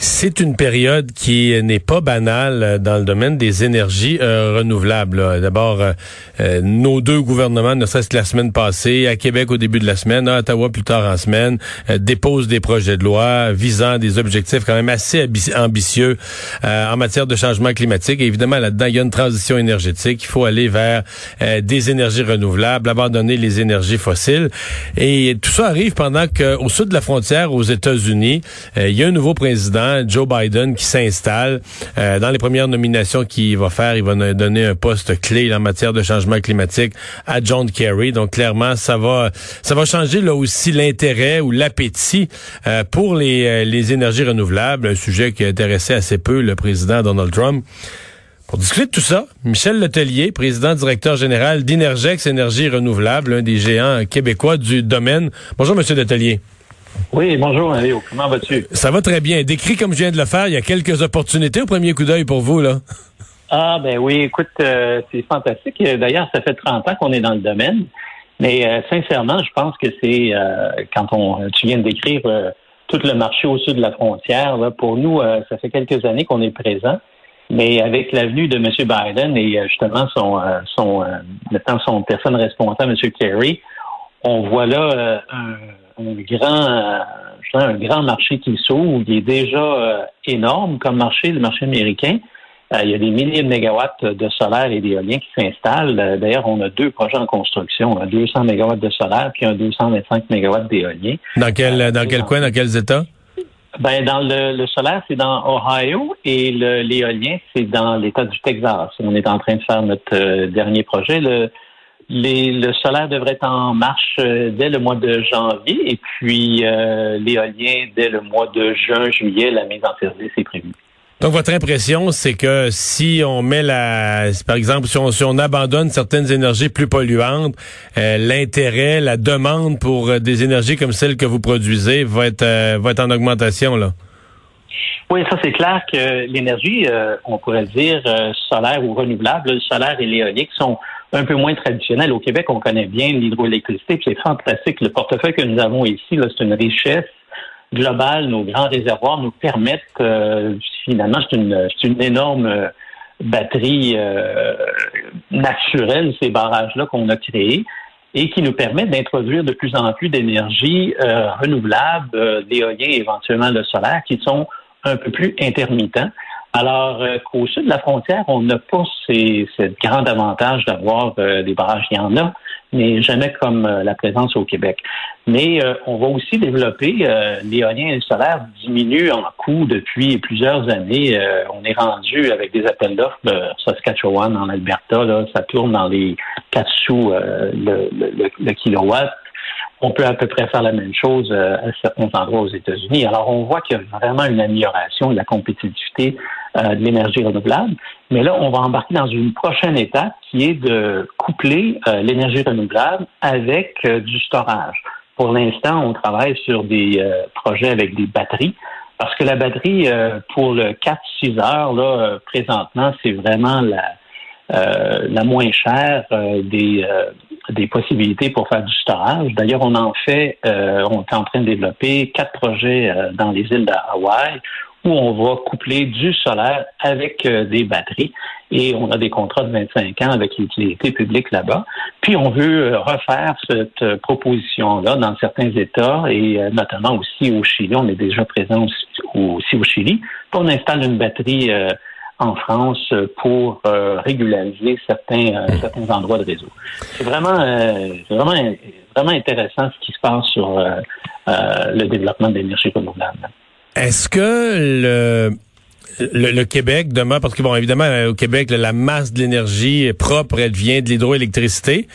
C'est une période qui n'est pas banale dans le domaine des énergies euh, renouvelables. D'abord, euh, euh, nos deux gouvernements, ne serait-ce que la semaine passée, à Québec au début de la semaine, à Ottawa plus tard en semaine, déposent des projets de loi visant des objectifs quand même assez ambitieux en matière de changement climatique. Évidemment, là-dedans, il y a une transition énergétique. Il faut aller vers des énergies renouvelables, abandonner les énergies fossiles. Et tout ça arrive pendant qu'au sud de la frontière, aux États-Unis, il y a un nouveau président Joe Biden qui s'installe. Euh, dans les premières nominations qu'il va faire, il va donner un poste clé en matière de changement climatique à John Kerry. Donc clairement, ça va changer là aussi l'intérêt ou l'appétit euh, pour les, euh, les énergies renouvelables, un sujet qui intéressait assez peu le président Donald Trump. Pour discuter de tout ça, Michel Letellier, président directeur général d'Inergex Énergie Renouvelable, un des géants québécois du domaine. Bonjour, Monsieur Letellier. Oui, bonjour Mario. Comment vas-tu? Ça va très bien. Décrit comme je viens de le faire, il y a quelques opportunités au premier coup d'œil pour vous, là. Ah, ben oui, écoute, euh, c'est fantastique. D'ailleurs, ça fait 30 ans qu'on est dans le domaine. Mais euh, sincèrement, je pense que c'est euh, quand on tu viens de décrire tout le marché au sud de la frontière, là, pour nous, ça fait quelques années qu'on est présent. Mais avec l'avenue de M. Biden et justement son son maintenant son personne responsable, M. Kerry, on voit là un un grand, euh, un grand marché qui s'ouvre, qui est déjà euh, énorme comme marché, le marché américain. Euh, il y a des milliers de mégawatts de solaire et d'éolien qui s'installent. D'ailleurs, on a deux projets en construction, un 200 mégawatts de solaire puis un 225 mégawatts d'éolien. Dans quel, dans quel coin, dans quels États? Ben, dans le, solaire, c'est dans Ohio et l'éolien, c'est dans l'État du Texas. On est en train de faire notre dernier projet. Le, le solaire devrait être en marche euh, dès le mois de janvier et puis euh, l'éolien dès le mois de juin, juillet, la mise en service est prévue. Donc votre impression, c'est que si on met la, par exemple, si on, abandonne certaines énergies plus polluantes, euh, l'intérêt, la demande pour des énergies comme celles que vous produisez va être va être en augmentation là? Oui, ça c'est clair que l'énergie, on pourrait dire solaire ou renouvelable, le solaire et l'éolique sont un peu moins traditionnel. Au Québec, on connaît bien l'hydroélectricité, puis c'est fantastique. Le portefeuille que nous avons ici, c'est une richesse globale. Nos grands réservoirs nous permettent, euh, finalement, c'est une, énorme euh, batterie euh, naturelle, ces barrages-là qu'on a créés et qui nous permettent d'introduire de plus en plus d'énergie renouvelable, d'éolien et éventuellement de solaire, qui sont un peu plus intermittents. Alors euh, qu'au sud de la frontière, on n'a pas ces, ce grand avantage d'avoir euh, des barrages. Il y en a, mais jamais comme euh, la présence au Québec. Mais on va aussi développer l'éolien et le solaire diminuent en coût depuis plusieurs années. on est rendu avec des appels d'offres de Saskatchewan en Alberta, là, ça tourne dans les 4 sous le, le, le kilowatt on peut à peu près faire la même chose euh, à certains endroits aux États-Unis. Alors, on voit qu'il y a vraiment une amélioration de la compétitivité euh, de l'énergie renouvelable. Mais là, on va embarquer dans une prochaine étape qui est de coupler euh, l'énergie renouvelable avec du storage. Pour l'instant, on travaille sur des projets avec des batteries. Parce que la batterie, pour le 4-6 heures, là, présentement, c'est vraiment la, la moins chère des, des possibilités pour faire du storage. D'ailleurs, on en fait, euh, on est en train de développer quatre projets euh, dans les îles d'Hawaï où on va coupler du solaire avec euh, des batteries et on a des contrats de 25 ans avec l'utilité publique là-bas. Puis on veut refaire cette proposition-là dans certains États et notamment aussi au Chili. On est déjà présent aussi, au Chili. Puis on installe une batterie en France pour euh, régulariser certains, euh, hmm. certains endroits de réseau. C'est vraiment, euh, vraiment, vraiment intéressant ce qui se passe sur le développement de l'énergie renouvelable. Est-ce que le le, Québec demain, parce que bon, évidemment, au Québec, la masse de l'énergie propre, elle vient de l'hydroélectricité.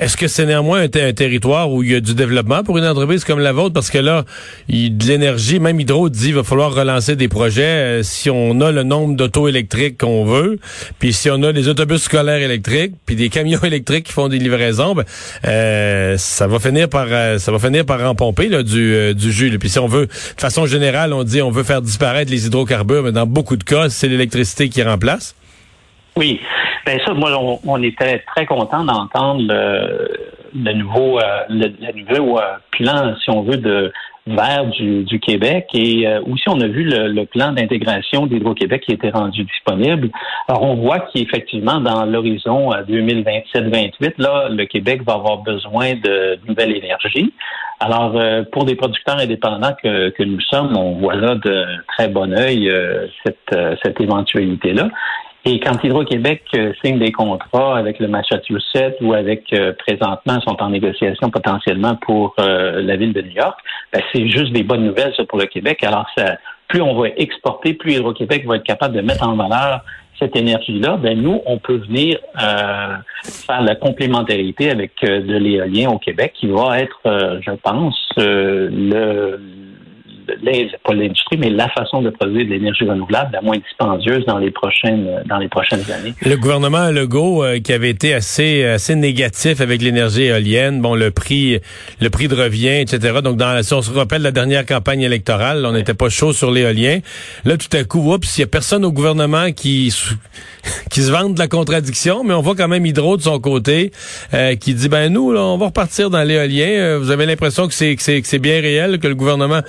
Est-ce que c'est néanmoins un, territoire où il y a du développement pour une entreprise comme la vôtre? Parce que là, il, de l'énergie, même Hydro dit qu'il va falloir relancer des projets euh, si on a le nombre d'auto électriques qu'on veut, puis si on a des autobus scolaires électriques, puis des camions électriques qui font des livraisons, ben, euh, ça va finir par euh, ça va finir par empomper là, du, du jus. Puis si on veut, de façon générale, on dit on veut faire disparaître les hydrocarbures, mais dans beaucoup de cas, c'est l'électricité qui remplace. Oui, ben ça, moi, on, était très content d'entendre le, nouveau, euh, le, nouveau euh, plan, si on veut, de vert du, Québec et euh, aussi on a vu le, plan d'intégration d'Hydro-Québec qui était rendu disponible. Alors on voit qu'effectivement dans l'horizon 2027-28, là, le Québec va avoir besoin de nouvelle énergie. Alors pour des producteurs indépendants que, que nous sommes, on voit là de très bon œil cette, cette éventualité-là. Et quand Hydro-Québec euh, signe des contrats avec le Massachusetts ou avec euh, présentement sont en négociation potentiellement pour euh, la ville de New York, ben, c'est juste des bonnes nouvelles ça, pour le Québec. Alors ça, plus on va exporter, plus Hydro-Québec va être capable de mettre en valeur cette énergie-là, ben nous, on peut venir faire la complémentarité avec de l'éolien au Québec, qui va être, je pense, le pas l'industrie, mais la façon de produire de l'énergie renouvelable la moins dispendieuse dans les prochaines dans les prochaines années. Le gouvernement Legault euh, qui avait été assez assez négatif avec l'énergie éolienne, bon le prix le prix de revient, etc. Donc dans si on se rappelle la dernière campagne électorale, on n'était pas chaud sur l'éolien. Là tout à coup, oups, il y a personne au gouvernement qui qui se vante de la contradiction, mais on voit quand même Hydro de son côté euh, qui dit ben nous on va repartir dans l'éolien. Euh, vous avez l'impression que c'est que c'est bien réel que le gouvernement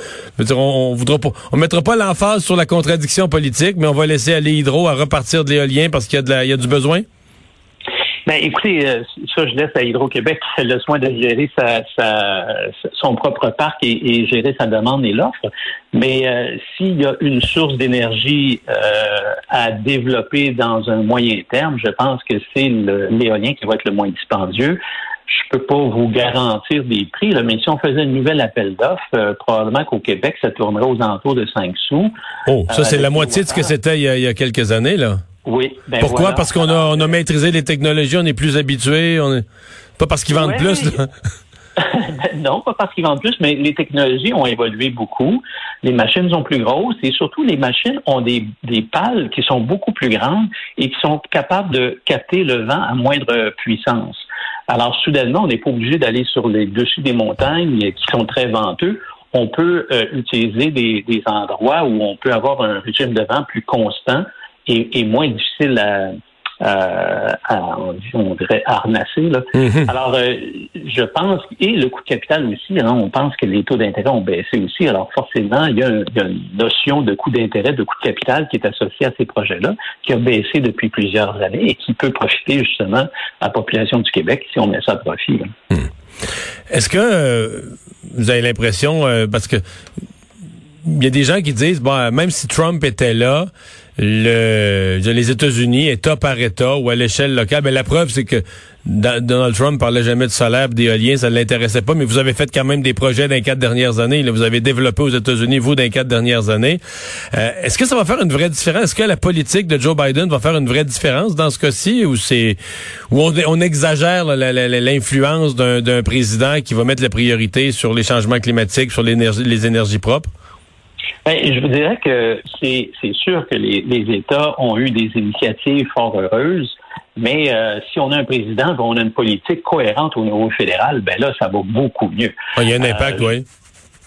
on, voudra pas, on mettra pas l'emphase sur la contradiction politique, mais on va laisser aller Hydro à repartir de l'éolien parce qu'il y a, du besoin? Ben, écoutez, euh, ça, je laisse à Hydro-Québec le soin de gérer son propre parc et, gérer sa demande et l'offre. Mais euh, s'il y a une source d'énergie euh, à développer dans un moyen terme, je pense que c'est l'éolien qui va être le moins dispendieux je peux pas vous garantir des prix, là, mais si on faisait un nouvel appel d'offres, euh, probablement qu'au Québec, ça tournerait aux alentours de 5 sous. Oh, ça, c'est la moitié de ce que c'était il, y a quelques années, là. Oui. Ben Pourquoi? Parce qu'on a, on a maîtrisé les technologies, on est plus habitué, on est... pas parce qu'ils vendent plus. non, pas parce qu'ils vendent plus, mais les technologies ont évolué beaucoup. Les machines sont plus grosses et surtout les machines ont des, des pales qui sont beaucoup plus grandes et qui sont capables de capter le vent à moindre puissance. Alors, soudainement, on n'est pas obligé d'aller sur les dessus des montagnes qui sont très venteux. On peut euh, utiliser des, endroits où on peut avoir un régime de vent plus constant et moins difficile à, à, on dirait, harnasser. Là. Mhm. Alors, euh, je pense, et le coût de capital aussi, hein, on pense que les taux d'intérêt ont baissé aussi. Alors, forcément, il y, a, une notion de coût d'intérêt, de coût de capital qui est associée à ces projets-là, qui a baissé depuis plusieurs années et qui peut profiter justement à la population du Québec si on met ça à profit. Hmm. Est-ce que euh, vous avez l'impression, euh, parce que il y a des gens qui disent, bon, même si Trump était là, le, les États-Unis, État par État ou à l'échelle locale, ben la preuve, c'est que Donald Trump parlait jamais de solaire, d'éolien, ça ne l'intéressait pas, mais vous avez fait quand même des projets dans les quatre dernières années. Là, vous avez développé aux États-Unis, vous, dans les quatre dernières années. Euh, est-ce que ça va faire une vraie différence? Est-ce que la politique de Joe Biden va faire une vraie différence dans ce cas-ci, ou c'est où on, exagère l'influence d'un président qui va mettre la priorité sur les changements climatiques, sur les énergies propres? Ben, je vous dirais que c'est sûr que les, les, États ont eu des initiatives fort heureuses, mais euh, si on a un président, on a une politique cohérente au niveau fédéral, ben là, ça va beaucoup mieux. Il y a un impact, euh, oui.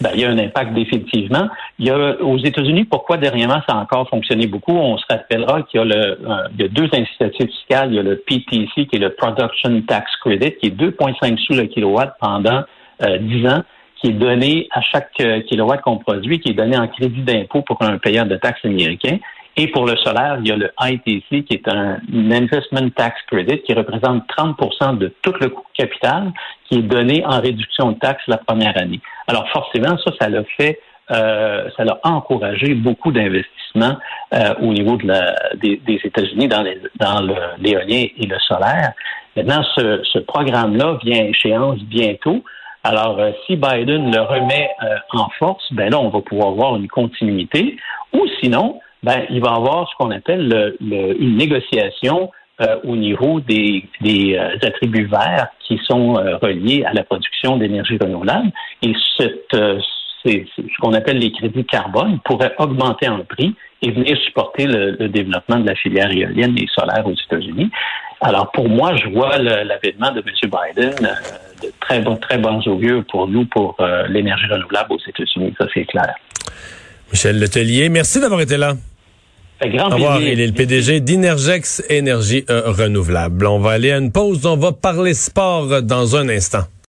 Ben, il y a un impact définitivement. Il y a aux États-Unis, pourquoi dernièrement ça a encore fonctionné beaucoup? On se rappellera qu'il y a, le, euh, il y a deux incitatifs fiscales. Il y a le PTC, qui est le Production Tax Credit, qui est 2,5 sous le kilowatt pendant euh, 10 ans qui est donné à chaque euh, kilowatt qu'on produit, qui est donné en crédit d'impôt pour un payeur de taxes américain. Et pour le solaire, il y a le ITC, qui est un Investment Tax Credit, qui représente 30% de tout le coût capital, qui est donné en réduction de taxes la première année. Alors forcément, ça, ça l'a fait, euh, ça l'a encouragé beaucoup d'investissements euh, au niveau de la, des, États-Unis dans, les, dans et le solaire. Maintenant, ce, ce programme-là vient à échéance bientôt. Alors, euh, si Biden le remet euh, en force, ben là, on va pouvoir voir une continuité. Ou sinon, ben, il va avoir ce qu'on appelle une négociation euh, au niveau des, attributs verts qui sont reliés à la production d'énergie renouvelable. Et cette, c'est, ce qu'on appelle les crédits carbone pourraient augmenter en prix et venir supporter le, développement de la filière éolienne et solaire aux États-Unis. Alors, pour moi, je vois l'avènement de M. Biden de très, bon, très bons augures pour nous, pour euh, l'énergie renouvelable aux États-Unis. Ça, c'est clair. Michel Letellier, merci d'avoir été là. grand Au revoir. Il est le PDG d'Inergex Énergie euh, Renouvelable. On va aller à une pause. On va parler sport dans un instant.